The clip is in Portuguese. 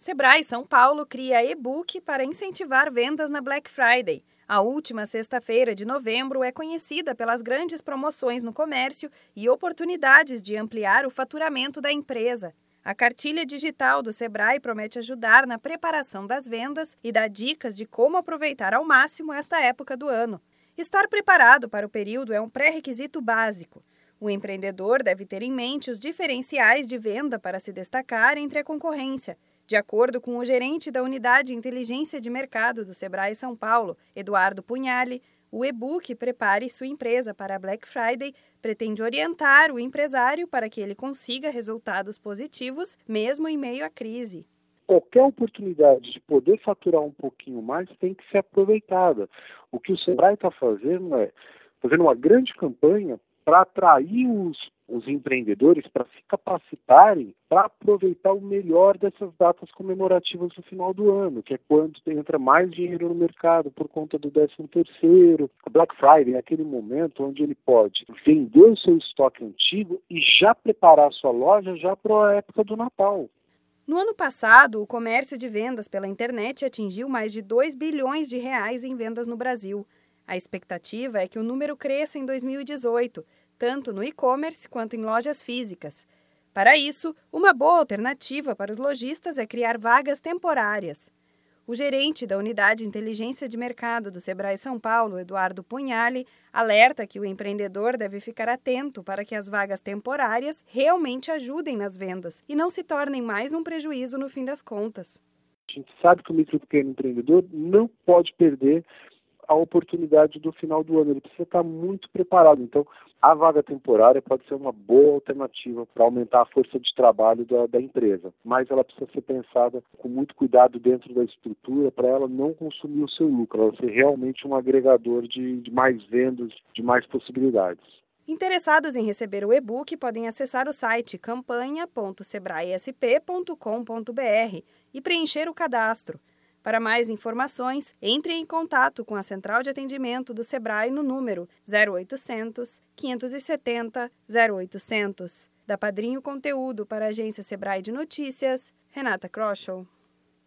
Sebrae São Paulo cria e-book para incentivar vendas na Black Friday. A última sexta-feira de novembro é conhecida pelas grandes promoções no comércio e oportunidades de ampliar o faturamento da empresa. A cartilha digital do Sebrae promete ajudar na preparação das vendas e dá dicas de como aproveitar ao máximo esta época do ano. Estar preparado para o período é um pré-requisito básico. O empreendedor deve ter em mente os diferenciais de venda para se destacar entre a concorrência de acordo com o gerente da Unidade de Inteligência de Mercado do Sebrae São Paulo, Eduardo Punhali, o e-book Prepare sua empresa para Black Friday pretende orientar o empresário para que ele consiga resultados positivos, mesmo em meio à crise. Qualquer oportunidade de poder faturar um pouquinho mais tem que ser aproveitada. O que o Sebrae está fazendo é fazendo uma grande campanha para atrair os os empreendedores para se capacitarem para aproveitar o melhor dessas datas comemorativas no final do ano, que é quando entra mais dinheiro no mercado por conta do 13 terceiro. Black Friday é aquele momento onde ele pode vender o seu estoque antigo e já preparar a sua loja já para a época do Natal. No ano passado, o comércio de vendas pela internet atingiu mais de 2 bilhões de reais em vendas no Brasil. A expectativa é que o número cresça em 2018 tanto no e-commerce quanto em lojas físicas. Para isso, uma boa alternativa para os lojistas é criar vagas temporárias. O gerente da Unidade de Inteligência de Mercado do Sebrae São Paulo, Eduardo Punhali, alerta que o empreendedor deve ficar atento para que as vagas temporárias realmente ajudem nas vendas e não se tornem mais um prejuízo no fim das contas. A gente sabe que o micro pequeno empreendedor não pode perder a oportunidade do final do ano. Ele precisa estar muito preparado. Então, a vaga temporária pode ser uma boa alternativa para aumentar a força de trabalho da, da, empresa, mas ela precisa ser pensada com muito cuidado dentro da estrutura para ela não consumir o seu lucro, ela ser realmente um agregador de, de mais vendas, de mais possibilidades. Interessados em receber o e-book podem acessar o site campanha.sebraesp.com.br e preencher o cadastro. Para mais informações, entre em contato com a Central de Atendimento do Sebrae no número 0800 570 0800. Da Padrinho Conteúdo para a Agência Sebrae de Notícias, Renata Kroschel.